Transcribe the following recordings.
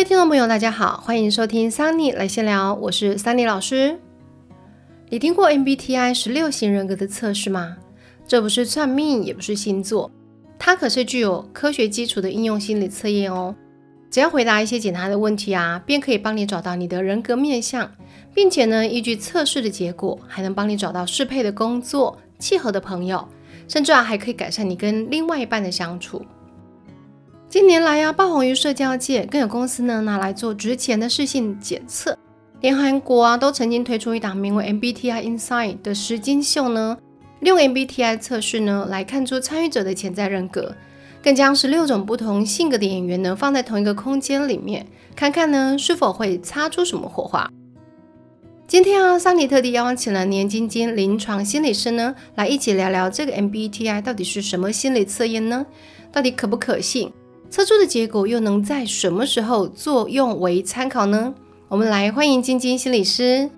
位听众朋友，大家好，欢迎收听桑尼来闲聊，我是桑尼老师。你听过 MBTI 十六型人格的测试吗？这不是算命，也不是星座，它可是具有科学基础的应用心理测验哦。只要回答一些简单的问题啊，便可以帮你找到你的人格面相，并且呢，依据测试的结果，还能帮你找到适配的工作、契合的朋友，甚至啊，还可以改善你跟另外一半的相处。近年来呀，爆红于社交界，更有公司呢拿来做值钱的视性检测，连韩国啊都曾经推出一档名为 MBTI Inside 的实金秀呢，利用 MBTI 测试呢来看出参与者的潜在人格，更将十六种不同性格的演员呢放在同一个空间里面，看看呢是否会擦出什么火花。今天啊，桑尼特地邀请了年晶晶临床心理师呢来一起聊聊这个 MBTI 到底是什么心理测验呢？到底可不可信？测出的结果又能在什么时候作用为参考呢？我们来欢迎晶晶心理师。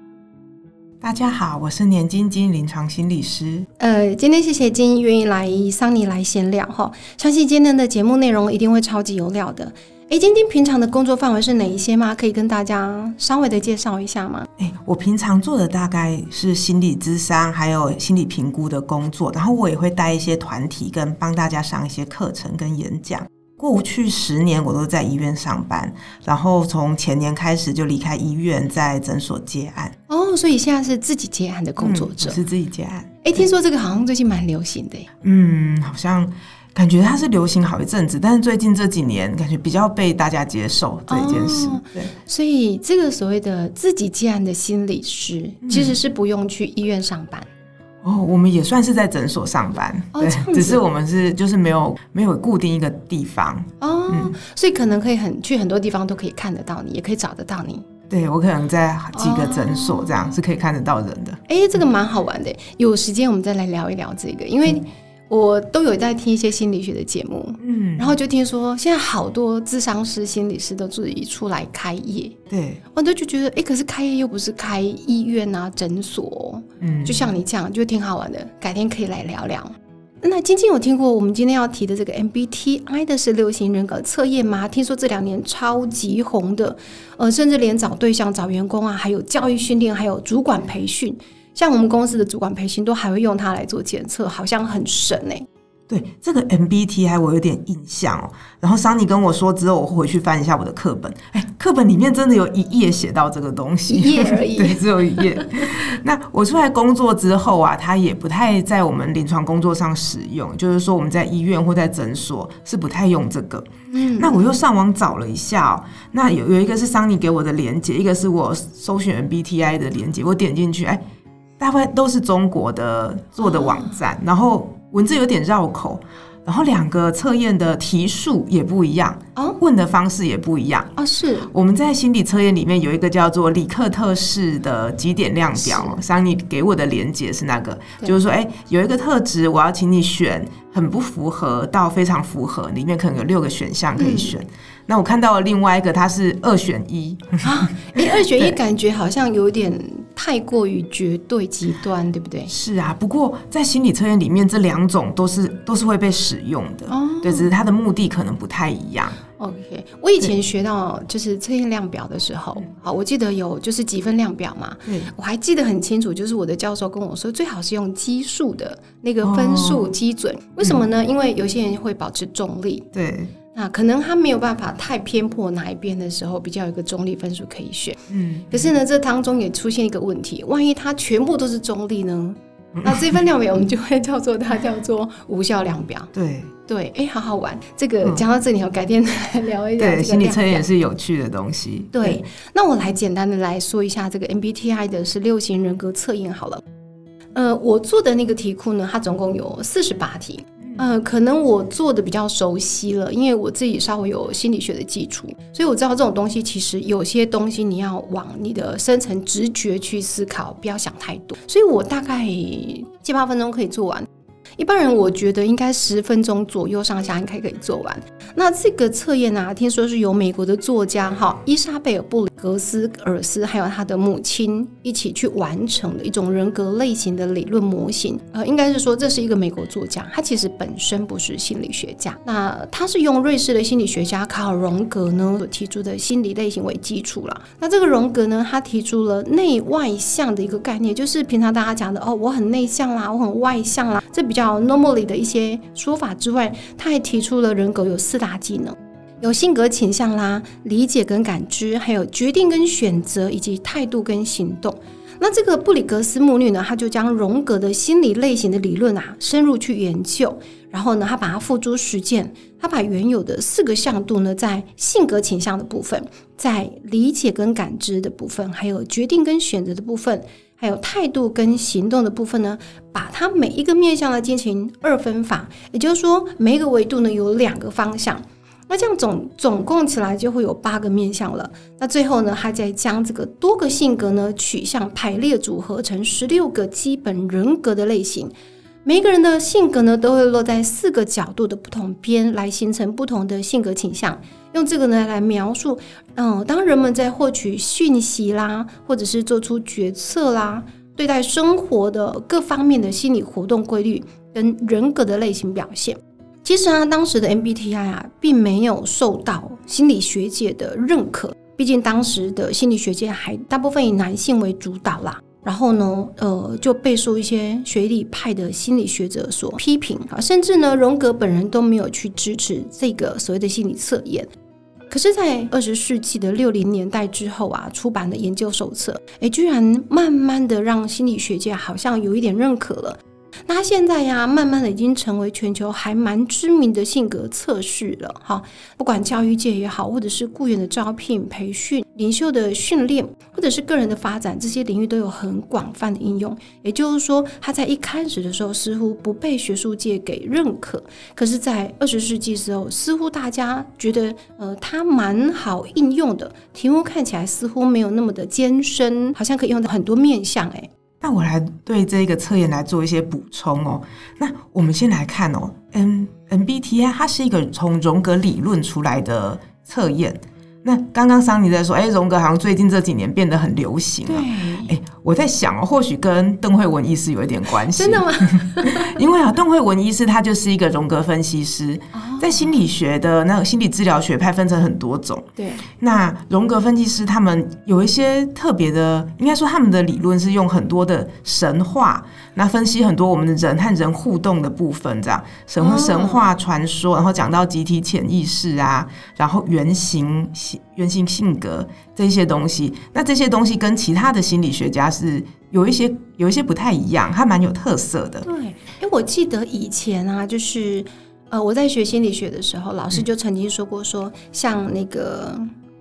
大家好，我是年晶晶临床心理师。呃，今天谢谢晶愿意来桑尼来闲聊哈，相信今天的节目内容一定会超级有料的。哎，晶晶平常的工作范围是哪一些吗？可以跟大家稍微的介绍一下吗？哎，我平常做的大概是心理咨商，还有心理评估的工作，然后我也会带一些团体，跟帮大家上一些课程跟演讲。过去十年我都在医院上班，然后从前年开始就离开医院，在诊所接案。哦，所以现在是自己接案的工作者，是自己接案。哎，听说这个好像最近蛮流行的。嗯，好像感觉它是流行好一阵子，但是最近这几年感觉比较被大家接受这一件事。对，所以这个所谓的自己接案的心理师，其实是不用去医院上班。哦，我们也算是在诊所上班，对，只是我们是就是没有没有固定一个地方哦，所以可能可以很去很多地方都可以看得到你，也可以找得到你。对我可能在几个诊所这样是可以看得到人的。哎，这个蛮好玩的，有时间我们再来聊一聊这个，因为。我都有在听一些心理学的节目，嗯，然后就听说现在好多智商师、心理师都自己出来开业，对，我都就觉得，哎，可是开业又不是开医院啊、诊所，嗯，就像你这样，就挺好玩的，改天可以来聊聊。那晶晶有听过我们今天要提的这个 MBTI 的十六型人格测验吗？听说这两年超级红的，呃，甚至连找对象、找员工啊，还有教育训练，还有主管培训。像我们公司的主管培训都还会用它来做检测，好像很神哎。对这个 MBTI 我有点印象哦。然后桑尼跟我说之后，我回去翻一下我的课本。哎，课本里面真的有一页写到这个东西，一页而已。对，只有一页。那我出来工作之后啊，它也不太在我们临床工作上使用，就是说我们在医院或在诊所是不太用这个。嗯。那我又上网找了一下哦，那有有一个是桑尼给我的连接，一个是我搜寻 MBTI 的连接，我点进去，哎。大部分都是中国的做的网站，然后文字有点绕口，然后两个测验的题数也不一样，问的方式也不一样。啊。是。我们在心理测验里面有一个叫做里克特式的几点量表，桑尼给我的连接是那个，就是说，哎，有一个特质，我要请你选很不符合到非常符合，里面可能有六个选项可以选。那我看到了另外一个，它是二选一。啊，哎，二选一 感觉好像有点。太过于绝对极端，对不对？是啊，不过在心理测验里面，这两种都是都是会被使用的，对，只是它的目的可能不太一样。OK，我以前学到就是测验量表的时候，好，我记得有就是几分量表嘛，我还记得很清楚，就是我的教授跟我说，最好是用基数的那个分数基准，为什么呢？因为有些人会保持重力，对。那可能他没有办法太偏颇哪一边的时候，比较有一个中立分数可以选。嗯，可是呢，这当中也出现一个问题，万一他全部都是中立呢？那这份量表我们就会叫做它叫做无效量表。对 对，哎，好好玩。这个讲到这里，我改天来聊一聊。对，心理测验也是有趣的东西。对，那我来简单的来说一下这个 MBTI 的十六型人格测验好了。呃，我做的那个题库呢，它总共有四十八题。呃，可能我做的比较熟悉了，因为我自己稍微有心理学的基础，所以我知道这种东西其实有些东西你要往你的深层直觉去思考，不要想太多。所以我大概七八分钟可以做完。一般人我觉得应该十分钟左右上下应该可以做完。那这个测验呢，听说是由美国的作家哈伊莎贝尔布里格斯尔斯还有他的母亲一起去完成的一种人格类型的理论模型。呃，应该是说这是一个美国作家，他其实本身不是心理学家。那他是用瑞士的心理学家卡尔荣格呢所提出的心理类型为基础了。那这个荣格呢，他提出了内外向的一个概念，就是平常大家讲的哦，我很内向啦，我很外向啦，这比较 normally 的一些说法之外，他还提出了人格有四大技能，有性格倾向啦、理解跟感知，还有决定跟选择，以及态度跟行动。那这个布里格斯母女呢，她就将荣格的心理类型的理论啊，深入去研究，然后呢，她把它付诸实践，她把原有的四个向度呢，在性格倾向的部分，在理解跟感知的部分，还有决定跟选择的部分，还有态度跟行动的部分呢，把它每一个面向呢进行二分法，也就是说，每一个维度呢有两个方向。那这样总总共起来就会有八个面相了。那最后呢，还再将这个多个性格呢取向排列组合成十六个基本人格的类型。每一个人的性格呢，都会落在四个角度的不同边，来形成不同的性格倾向。用这个呢来描述，嗯，当人们在获取讯息啦，或者是做出决策啦，对待生活的各方面的心理活动规律跟人格的类型表现。其实啊，当时的 MBTI 啊，并没有受到心理学界的认可。毕竟当时的心理学界还大部分以男性为主导啦。然后呢，呃，就备受一些学理派的心理学者所批评啊，甚至呢，荣格本人都没有去支持这个所谓的心理测验。可是，在二十世纪的六零年代之后啊，出版的研究手册，哎，居然慢慢的让心理学界好像有一点认可了。那他现在呀，慢慢的已经成为全球还蛮知名的性格测试了哈。不管教育界也好，或者是雇员的招聘、培训、领袖的训练，或者是个人的发展，这些领域都有很广泛的应用。也就是说，他在一开始的时候似乎不被学术界给认可，可是，在二十世纪时候，似乎大家觉得呃，它蛮好应用的。题目看起来似乎没有那么的艰深，好像可以用到很多面向哎。那我来对这个测验来做一些补充哦。那我们先来看哦，M MBTI 它是一个从荣格理论出来的测验。那刚刚桑尼在说，哎，荣格好像最近这几年变得很流行了。哎，我在想哦，或许跟邓慧文医师有一点关系。真的吗？因为啊，邓慧文医师他就是一个荣格分析师，在心理学的那个心理治疗学派分成很多种。对。那荣格分析师他们有一些特别的，应该说他们的理论是用很多的神话，那分析很多我们的人和人互动的部分，这样神神话传说，然后讲到集体潜意识啊，然后原型。原型性格这些东西，那这些东西跟其他的心理学家是有一些有一些不太一样，还蛮有特色的。对，因为我记得以前啊，就是呃，我在学心理学的时候，老师就曾经说过，说像那个。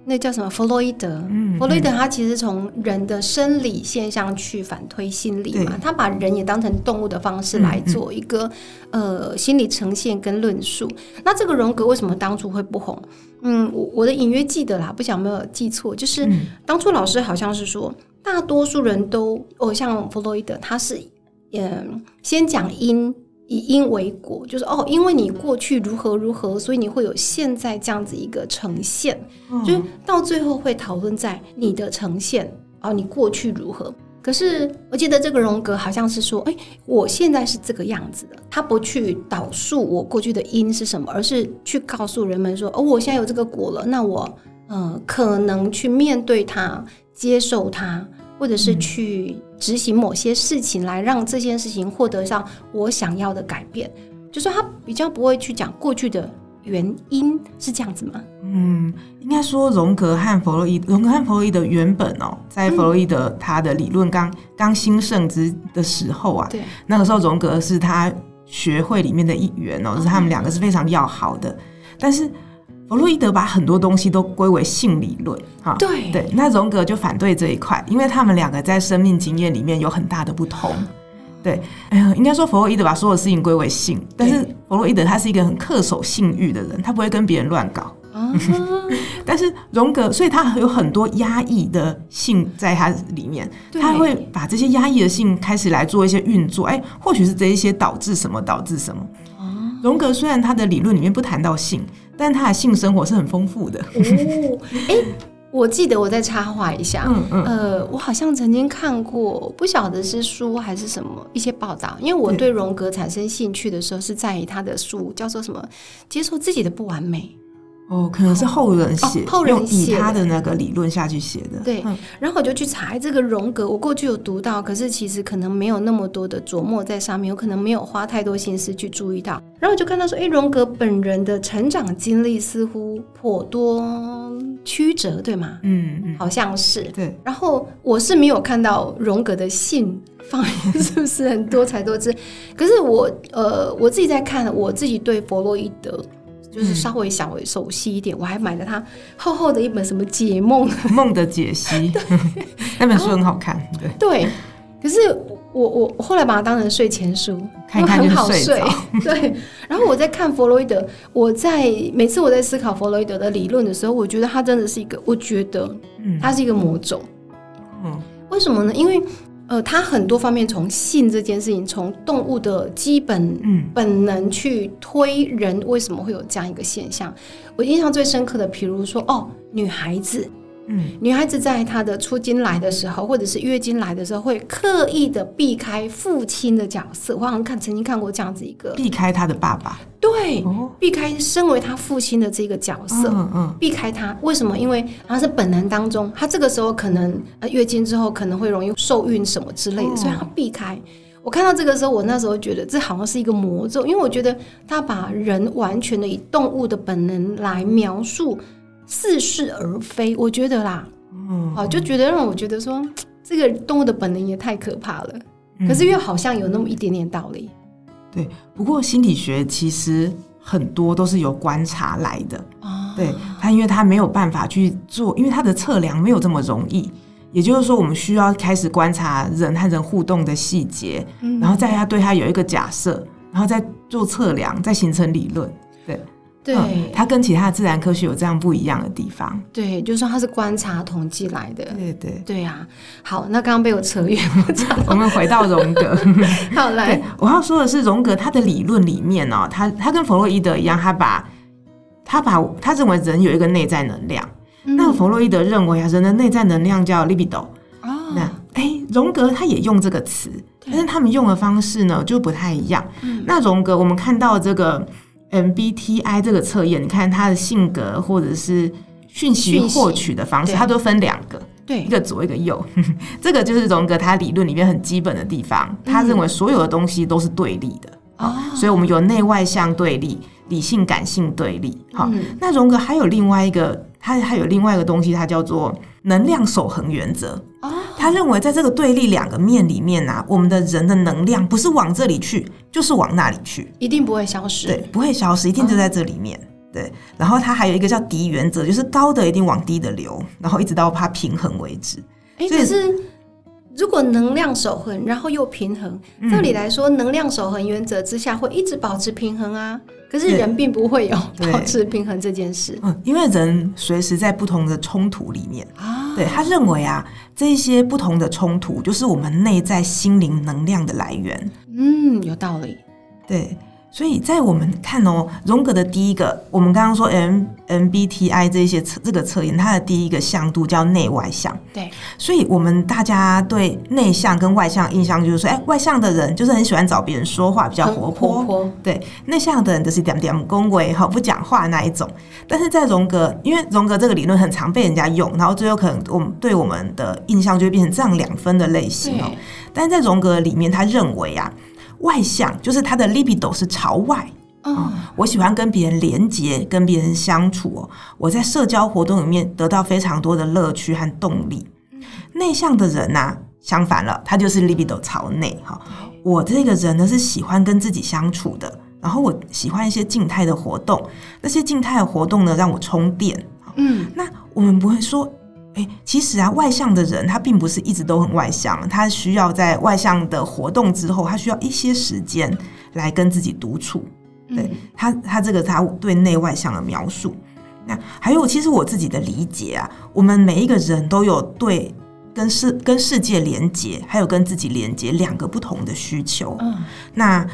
那叫什么？弗洛伊德。弗洛伊德他其实从人的生理现象去反推心理嘛，他把人也当成动物的方式来做一个呃心理呈现跟论述。那这个荣格为什么当初会不红？嗯，我我的隐约记得啦，不想没有记错，就是当初老师好像是说，大多数人都哦，像弗洛伊德，他是嗯先讲因。以因为果，就是哦，因为你过去如何如何，所以你会有现在这样子一个呈现，就是到最后会讨论在你的呈现哦，你过去如何？可是我记得这个荣格好像是说，哎，我现在是这个样子的，他不去导述我过去的因是什么，而是去告诉人们说，哦，我现在有这个果了，那我嗯，可能去面对它，接受它。或者是去执行某些事情，来让这件事情获得上我想要的改变，就是他比较不会去讲过去的原因，是这样子吗？嗯，应该说荣格和弗洛伊，荣格和弗洛伊德原本哦，在弗洛伊德他的理论刚刚兴盛之的时候啊，对，那个时候荣格是他学会里面的一员哦，就是他们两个是非常要好的，但是。弗洛伊德把很多东西都归为性理论，哈，对对，那荣格就反对这一块，因为他们两个在生命经验里面有很大的不同。对，哎呀，应该说弗洛伊德把所有事情归为性，但是弗洛伊德他是一个很恪守性欲的人，他不会跟别人乱搞。啊，但是荣格，所以他有很多压抑的性在他里面，他会把这些压抑的性开始来做一些运作，哎，或许是这一些导致什么导致什么。荣格虽然他的理论里面不谈到性，但他的性生活是很丰富的。哦，哎，我记得我再插话一下，嗯嗯。呃，我好像曾经看过，不晓得是书还是什么一些报道，因为我对。对荣格产生兴趣的时候是在于他的书叫做什么“接受自己的不完美哦，可能是后人写，哦后人以写他的那个理论下去写的。对嗯”，然后我就去查这个荣格，我过去有读到，可是其实可能没有那么多的琢磨在上面，有可能没有花太多心思去注意到。然后我就看到说，哎，荣格本人的成长经历似乎颇多曲折，对吗？嗯嗯，好像是。对，然后我是没有看到荣格的性方面是不是很多才多姿，可是我呃我自己在看，我自己对弗洛伊德就是稍微稍微熟悉一点，我还买了他厚厚的一本什么解梦，梦的解析，那本书很好看，对，对，可是我我我后来把它当成睡前书，看看因为很好睡。对，然后我在看弗洛伊德，我在每次我在思考弗洛伊德的理论的时候，我觉得他真的是一个，我觉得嗯。他是一个魔种。嗯。为什么呢？因为呃，他很多方面从性这件事情，从动物的基本嗯本能去推人为什么会有这样一个现象。我印象最深刻的，比如说哦，女孩子，嗯女孩子在她的出经来的时候，或者是月经来的时候，会刻意的避开父亲的角色。我好像看曾经看过这样子一个，避开他的爸爸。对，哦，避开身为他父亲的这个角色。嗯嗯避开他，为什么？因为他是本能当中，他这个时候可能呃月经之后可能会容易受孕什么之类的，哦所以他避开。我看到这个时候，我那时候觉得这好像是一个魔咒，因为我觉得他把人完全的以动物的本能来描述，似是而非。我觉得啦，嗯，好，就觉得让我觉得说，这个动物的本能也太可怕了。可是又好像有那么一点点道理。对，不过心理学其实很多都是由观察来的。啊，对它，因为它没有办法去做，因为它的测量没有这么容易。也就是说，我们需要开始观察人和人互动的细节，嗯然后再他对他有一个假设，然后再做测量，再形成理论。对、嗯它跟其他的自然科学有这样不一样的地方。对，就是说它是观察统计来的。对对，对啊、好，那刚刚被我扯远，我讲 我们回到荣格。好来对，我要说的是，荣格他的理论里面哦，他他跟弗洛伊德一样，他把他把他认为人有一个内在能量。那弗洛伊德认为啊，人的内在能量叫 libido。哦，那哎，荣格他也用这个词，但是他们用的方式呢就不太一样。嗯那荣格我们看到这个 MBTI 这个测验，你看他的性格或者是讯息获取的方式，对它都分两个。对一个左一个右，这个就是荣格他理论里面很基本的地方。他认为所有的东西都是对立的，哦所以我们有内外向对立、理性感性对立。好，嗯那荣格还有另外一个，他还有另外一个东西，它叫做能量守恒原则。哦，他认为在这个对立两个面里面啊，我们的人的能量不是往这里去，就是往那里去，一定不会消失。对，不会消失，一定就在这里面。对，然后他还有一个叫低原则，就是高的一定往低的流，然后一直到它平衡为止。哎，所以可是如果能量守恒，然后又平衡，照理来说，能量守恒原则之下会一直保持平衡啊。可是人并不会有保持平衡这件事嗯，因为人随时在不同的冲突里面，啊。对他认为啊，这些不同的冲突就是我们内在心灵能量的来源。嗯，有道理。对，所以在我们看哦，荣格的第一个，我们刚刚说 M MBTI 这些测这个测验，它的第一个向度叫内外向。对，所以我们大家对内向跟外向印象就是说，哎，外向的人就是很喜欢找别人说话，比较活泼。活泼。对，内向的人就是点点恭维哈，不讲话那一种。但是在荣格，因为荣格这个理论很常被人家用，然后最后可能我们对我们的印象就会变成这样两分的类型哦。但是在荣格里面，他认为啊，外向就是他的 libido 是朝外。嗯，我喜欢跟别人连接，跟别人相处哦。我在社交活动里面得到非常多的乐趣和动力。内向的人呐、相反了，他就是 libido 朝内哈。我这个人呢是喜欢跟自己相处的，然后我喜欢一些静态的活动，那些静态的活动呢让我充电。嗯，那我们不会说，哎，其实啊，外向的人他并不是一直都很外向，他需要在外向的活动之后，他需要一些时间来跟自己独处。对他，他这个他对内外向的描述。那还有，其实我自己的理解啊，我们每一个人都有对跟世跟世界连接，还有跟自己连接两个不同的需求。嗯，那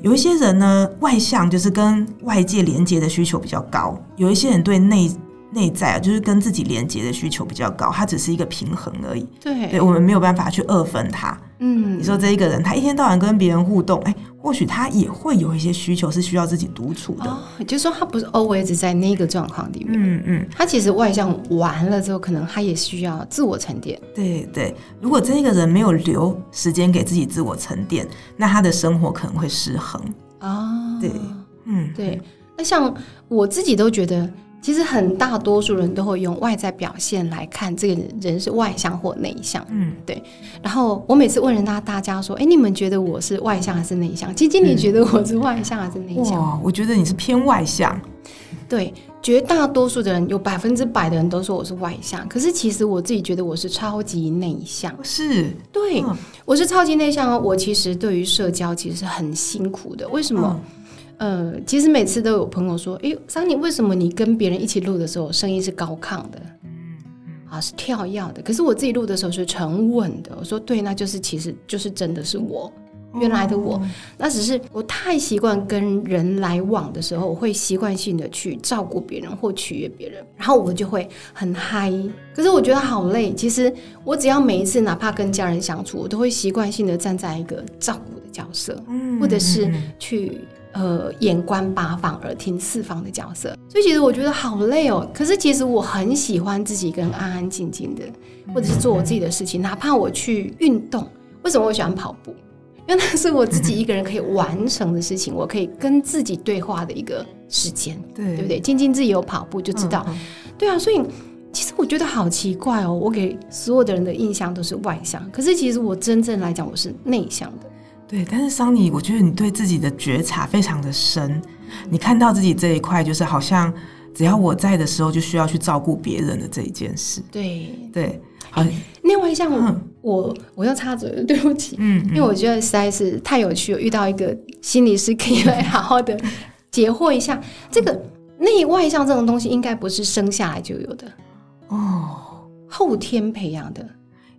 有一些人呢，外向就是跟外界连接的需求比较高；有一些人对内内在啊，就是跟自己连接的需求比较高。它只是一个平衡而已。对，对我们没有办法去二分它。嗯，你说这一个人，他一天到晚跟别人互动，哎，或许他也会有一些需求是需要自己独处的。哦，就是说他不是 always 在那个状况里面。嗯嗯，他其实外向完了之后，可能他也需要自我沉淀。对对，如果这一个人没有留时间给自己自我沉淀，那他的生活可能会失衡。啊，对，嗯，对。那像我自己都觉得。其实很大多数人都会用外在表现来看这个人是外向或内向，嗯，对。然后我每次问人家，大家说：“哎，你们觉得我是外向还是内向？”晶晶，你觉得我是外向还是内向？哇，我觉得你是偏外向。对，绝大多数的人有百分之百的人都说我是外向，可是其实我自己觉得我是超级内向。是，对，我是超级内向哦。我其实对于社交其实是很辛苦的。为什么？呃，其实每次都有朋友说：“哎，桑尼，为什么你跟别人一起录的时候声音是高亢的？嗯，啊，是跳跃的。可是我自己录的时候是沉稳的。”我说：“对，那就是其实就是真的是我原来的我。那只是我太习惯跟人来往的时候，我会习惯性的去照顾别人或取悦别人，然后我就会很嗨。可是我觉得好累。其实我只要每一次哪怕跟家人相处，我都会习惯性的站在一个照顾的角色，或者是去。”呃，眼观八方，耳听四方的角色，所以其实我觉得好累哦。可是其实我很喜欢自己跟安安静静的，或者是做我自己的事情，哪怕我去运动。为什么我喜欢跑步？因为那是我自己一个人可以完成的事情，我可以跟自己对话的一个时间，对对不对？静静自己有跑步就知道，对啊。所以其实我觉得好奇怪哦，我给所有的人的印象都是外向，可是其实我真正来讲，我是内向的。对，但是桑尼，我觉得你对自己的觉察非常的深，你看到自己这一块，就是好像只要我在的时候，就需要去照顾别人的这一件事。对对，好。另外像我，我要插嘴了，对不起。嗯，因为我觉得实在是太有趣了，遇到一个心理师可以来好好的 解惑一下。这个内外向这种东西，应该不是生下来就有的哦，后天培养的。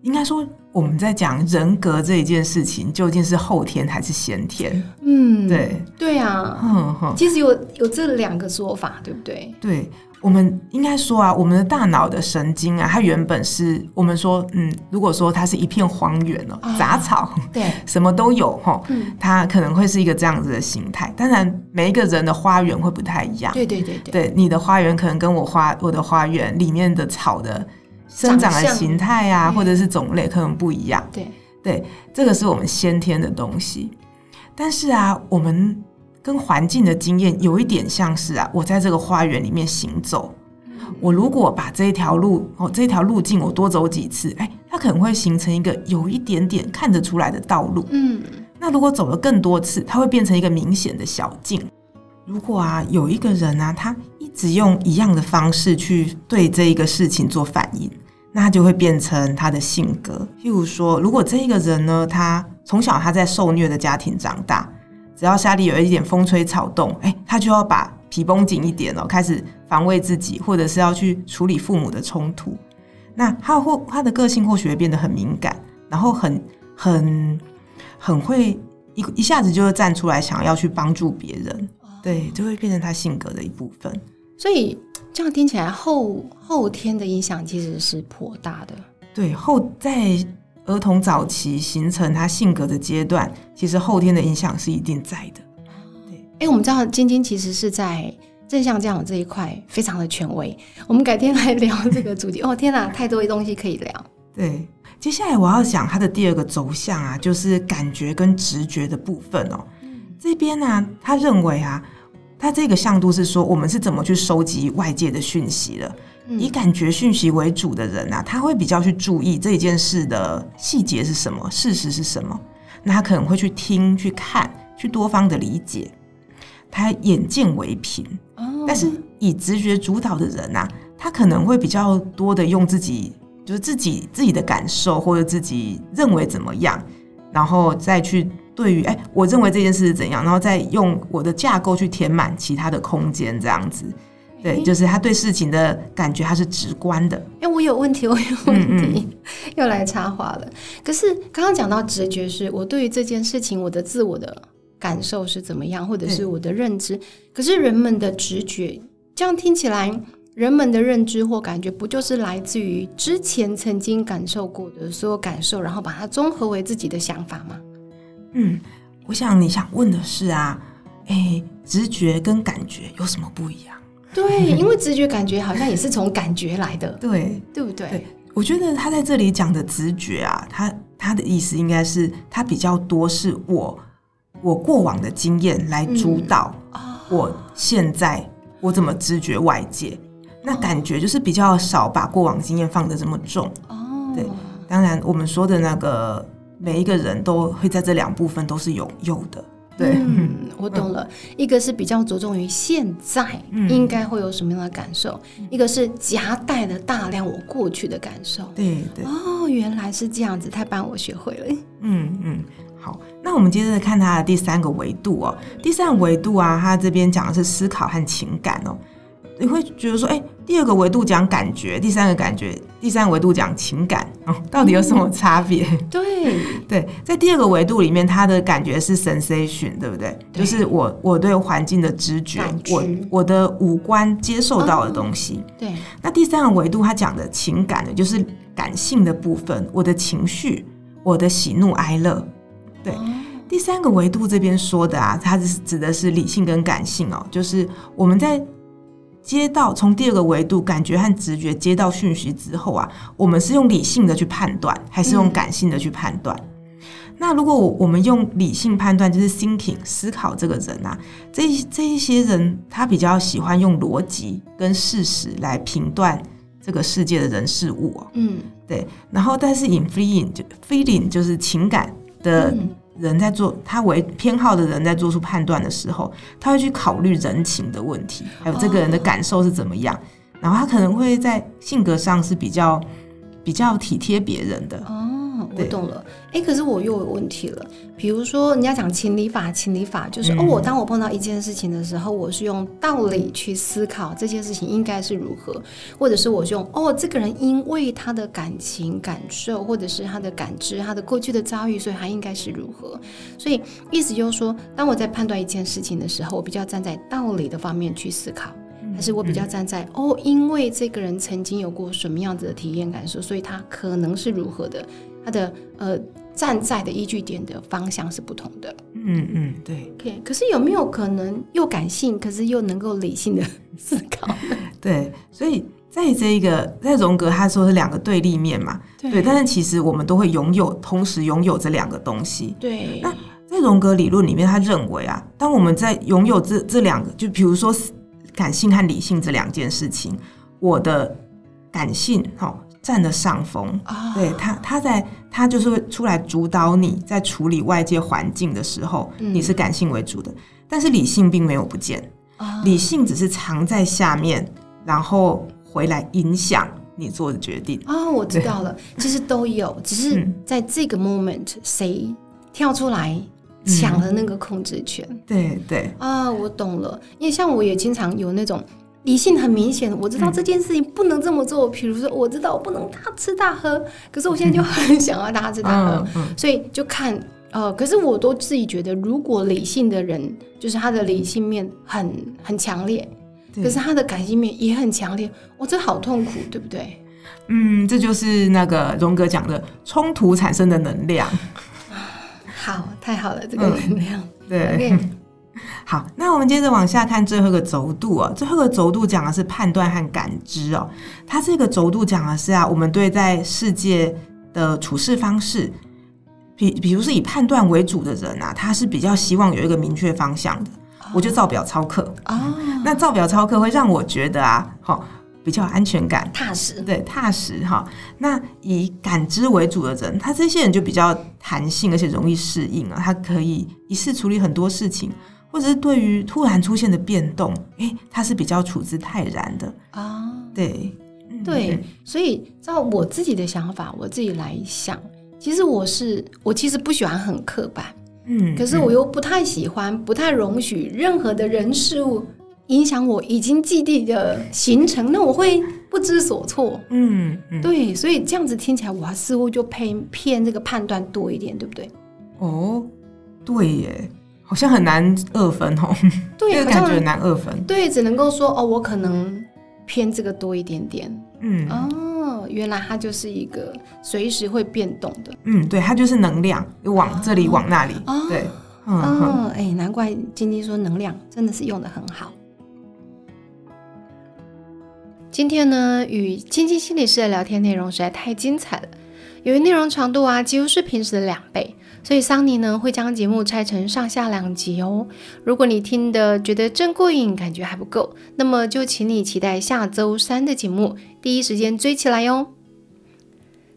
应该说，我们在讲人格这一件事情，究竟是后天还是先天？嗯，对，对啊，其实有有这两个说法，对不对？对，我们应该说啊，我们的大脑的神经啊，它原本是我们说，嗯，如果说它是一片荒原哦，杂草，对，什么都有哈，它可能会是一个这样子的形态。当然，每一个人的花园会不太一样，对对对对，对，你的花园可能跟我花我的花园里面的草的。生长的形态啊，或者是种类可能不一样。对对，这个是我们先天的东西。但是啊，我们跟环境的经验有一点像是啊，我在这个花园里面行走，我如果把这一条路哦，这条路径我多走几次，哎，它可能会形成一个有一点点看得出来的道路。嗯，那如果走了更多次，它会变成一个明显的小径。如果啊，有一个人啊，他一直用一样的方式去对这一个事情做反应。那他就会变成他的性格。譬如说，如果这一个人呢，他从小他在受虐的家庭长大，只要家里有一点风吹草动，哎，他就要把皮绷紧一点哦，开始防卫自己，或者是要去处理父母的冲突。那他或他的个性或许会变得很敏感，然后很很很会一一下子就会站出来，想要去帮助别人。对，就会变成他性格的一部分。所以。这样听起来，后后天的影响其实是颇大的。对，后在儿童早期形成他性格的阶段，其实后天的影响是一定在的。对，哎，我们知道晶晶其实是在正向教养这一块非常的权威。我们改天来聊这个主题。哦，天哪，太多东西可以聊。对，接下来我要讲他的第二个轴向啊，就是感觉跟直觉的部分哦。这边呢，他认为啊。它这个向度是说，我们是怎么去收集外界的讯息的？以感觉讯息为主的人啊，他会比较去注意这件事的细节是什么，事实是什么。那他可能会去听、去看、去多方的理解。他眼见为凭。但是以直觉主导的人啊，他可能会比较多的用自己，就是自己自己的感受或者自己认为怎么样，然后再去。对于哎，我认为这件事是怎样，然后再用我的架构去填满其他的空间，这样子。对，就是他对事情的感觉，他是直观的。哎，我有问题，我有问题，又来插话了。可是刚刚讲到直觉，是我对于这件事情，我的自我的感受是怎么样，或者是我的认知。可是人们的直觉，这样听起来，人们的认知或感觉，不就是来自于之前曾经感受过的所有感受，然后把它综合为自己的想法吗？嗯，我想你想问的是啊，哎，直觉跟感觉有什么不一样？对，因为直觉感觉好像也是从感觉来的，对对不对？对，我觉得他在这里讲的直觉啊，他他的意思应该是他比较多是我我过往的经验来主导，我现在我怎么知觉外界，那感觉就是比较少把过往经验放的这么重哦。对，当然我们说的那个每一个人都会在这两部分都是有有的。对，嗯，我懂了。一个是比较着重于现在应该会有什么样的感受，一个是夹带了大量我过去的感受。对对。哦，原来是这样子，太棒，我学会了。嗯嗯，好，那我们接着看它的第三个维度哦。第三个维度啊，它这边讲的是思考和情感哦。你会觉得说，哎，第二个维度讲感觉，第三个感觉，第三个维度讲情感，哦，到底有什么差别？对 对，在第二个维度里面，它的感觉是 sensation，对不对？就是我我对环境的知觉，我我的五官接受到的东西。对。那第三个维度，他讲的情感的，就是感性的部分，我的情绪，我的喜怒哀乐。对。第三个维度这边说的啊，它是指的是理性跟感性哦，就是我们在。接到从第二个维度感觉和直觉接到讯息之后啊，我们是用理性的去判断，还是用感性的去判断？那如果我我们用理性判断，就是 thinking 思考这个人啊，这这一些人他比较喜欢用逻辑跟事实来评断这个世界的人事物。嗯，对。然后但是 in feeling 就 feeling 就是情感的。人在做他为偏好的人在做出判断的时候，他会去考虑人情的问题，还有这个人的感受是怎么样，然后他可能会在性格上是比较比较体贴别人的。我懂了，哎，可是我又有问题了。比如说，人家讲情理法，情理法就是哦，我当我碰到一件事情的时候，我是用道理去思考这件事情应该是如何，或者是我用哦，这个人因为他的感情感受，或者是他的感知，他的过去的遭遇，所以他应该是如何。所以意思就是说，当我在判断一件事情的时候，我比较站在道理的方面去思考，还是我比较站在哦，因为这个人曾经有过什么样子的体验感受，所以他可能是如何的。他的呃站在的依据点的方向是不同的。嗯嗯，对。OK，可是有没有可能又感性，可是又能够理性的思考？对，所以在这一个在荣格他说是两个对立面嘛，对。但是其实我们都会拥有，同时拥有这两个东西。对。那在荣格理论里面，他认为啊，当我们在拥有这这两个，就比如说感性和理性这两件事情，我的感性哈。占了上风，对他，他在他就是会出来主导你在处理外界环境的时候，你是感性为主的，但是理性并没有不见，理性只是藏在下面，然后回来影响你做的决定。哦，我知道了，其实都有，只是在这个 moment 谁跳出来抢了那个控制权。对对，啊，我懂了，因为像我也经常有那种。理性很明显，我知道这件事情不能这么做。比如说，我知道我不能大吃大喝，可是我现在就很想要大吃大喝，所以就看呃，可是我都自己觉得，如果理性的人就是他的理性面很很强烈，可是他的感性面也很强烈，我这好痛苦，对不对？嗯，这就是那个荣格讲的冲突产生的能量。好，太好了，这个能量对。好，那我们接着往下看最后一个轴度哦。最后一个轴度讲的是判断和感知哦。它这个轴度讲的是啊，我们对在世界的处事方式，比比如是以判断为主的人啊，他是比较希望有一个明确方向的。我就照表操课啊。那照表操课会让我觉得啊，好比较安全感、踏实。对，踏实哈。那以感知为主的人，他这些人就比较弹性，而且容易适应啊。他可以一次处理很多事情。或者是对于突然出现的变动，哎，他是比较处之泰然的啊。对，对，所以照我自己的想法，我自己来想，其实我是我其实不喜欢很刻板，嗯，可是我又不太喜欢，不太容许任何的人事物影响我已经既定的行程，那我会不知所措。嗯，对，所以这样子听起来，我似乎就偏偏这个判断多一点，对不对？哦，对耶，好像很难二分哦。对，这个感觉难二分。对，只能够说哦，我可能偏这个多一点点。嗯，哦，原来它就是一个随时会变动的。嗯，对，它就是能量，往这里往那里。对，嗯，哎，难怪晶晶说能量真的是用的很好。今天呢，与晶晶心理师的聊天内容实在太精彩了，由于内容长度啊几乎是平时的两倍，所以桑尼呢会将节目拆成上下两集哦。如果你听的觉得真过瘾，感觉还不够，那么就请你期待下周三的节目，第一时间追起来哟。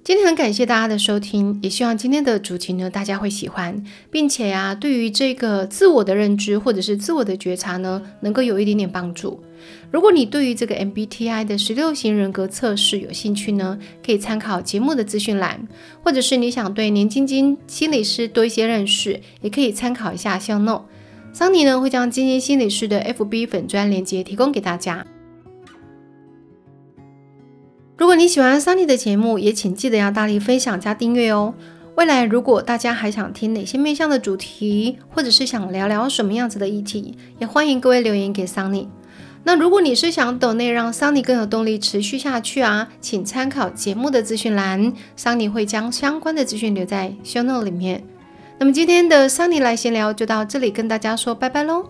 今天很感谢大家的收听，也希望今天的主题呢大家会喜欢，并且呀，对于这个自我的认知或者是自我的觉察呢，能够有一点点帮助。如果你对于这个 MBTI 的十六型人格测试有兴趣呢，可以参考节目的资讯栏，或者是你想对年晶晶心理师多一些认识，也可以参考一下 s h o No。桑尼呢会将晶晶心理师的 FB 粉专链接提供给大家。如果你喜欢桑尼的节目，也请记得要大力分享加订阅哦。未来如果大家还想听哪些面向的主题，或者是想聊聊什么样子的议题，也欢迎各位留言给桑尼。那如果你是想抖内让桑尼更有动力持续下去啊，请参考节目的资讯栏，桑尼会将相关的资讯留在 show note 里面。那么今天的桑尼来闲聊就到这里，跟大家说拜拜喽。